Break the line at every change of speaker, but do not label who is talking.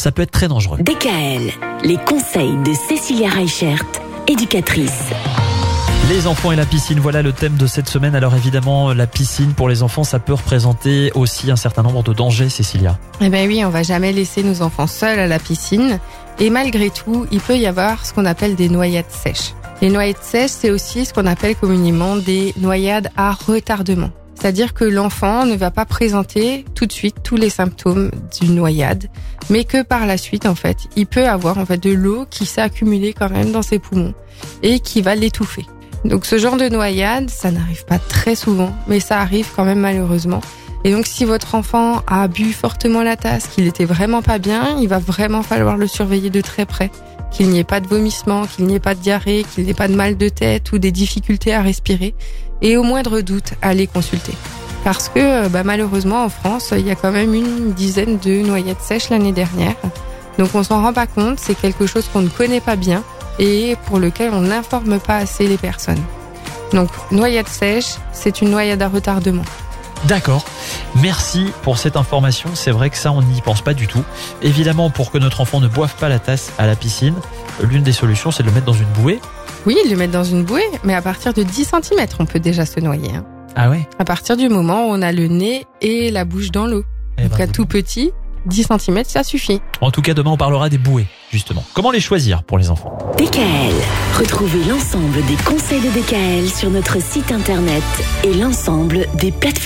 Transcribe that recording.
ça peut être très dangereux.
DKL, les conseils de Cécilia Reichert, éducatrice.
Les enfants et la piscine, voilà le thème de cette semaine. Alors évidemment, la piscine pour les enfants, ça peut représenter aussi un certain nombre de dangers, Cécilia.
Eh ben oui, on va jamais laisser nos enfants seuls à la piscine. Et malgré tout, il peut y avoir ce qu'on appelle des noyades sèches. Les noyades sèches, c'est aussi ce qu'on appelle communément des noyades à retardement. C'est-à-dire que l'enfant ne va pas présenter tout de suite tous les symptômes d'une noyade, mais que par la suite, en fait, il peut avoir en fait de l'eau qui s'est accumulée quand même dans ses poumons et qui va l'étouffer. Donc ce genre de noyade, ça n'arrive pas très souvent, mais ça arrive quand même malheureusement. Et donc si votre enfant a bu fortement la tasse, qu'il était vraiment pas bien, il va vraiment falloir le surveiller de très près. Qu'il n'y ait pas de vomissement, qu'il n'y ait pas de diarrhée, qu'il n'y ait pas de mal de tête ou des difficultés à respirer. Et au moindre doute, allez consulter. Parce que bah, malheureusement en France, il y a quand même une dizaine de noyades sèches l'année dernière. Donc on s'en rend pas compte, c'est quelque chose qu'on ne connaît pas bien et pour lequel on n'informe pas assez les personnes. Donc, noyade sèche, c'est une noyade à retardement.
D'accord. Merci pour cette information. C'est vrai que ça, on n'y pense pas du tout. Évidemment, pour que notre enfant ne boive pas la tasse à la piscine, l'une des solutions, c'est de le mettre dans une bouée.
Oui, le mettre dans une bouée, mais à partir de 10 cm, on peut déjà se noyer. Hein.
Ah ouais?
À partir du moment où on a le nez et la bouche dans l'eau.
Eh
Donc,
ben,
à tout petit, 10 cm, ça suffit.
En tout cas, demain, on parlera des bouées, justement. Comment les choisir pour les enfants?
DKL, retrouvez l'ensemble des conseils de DKL sur notre site internet et l'ensemble des plateformes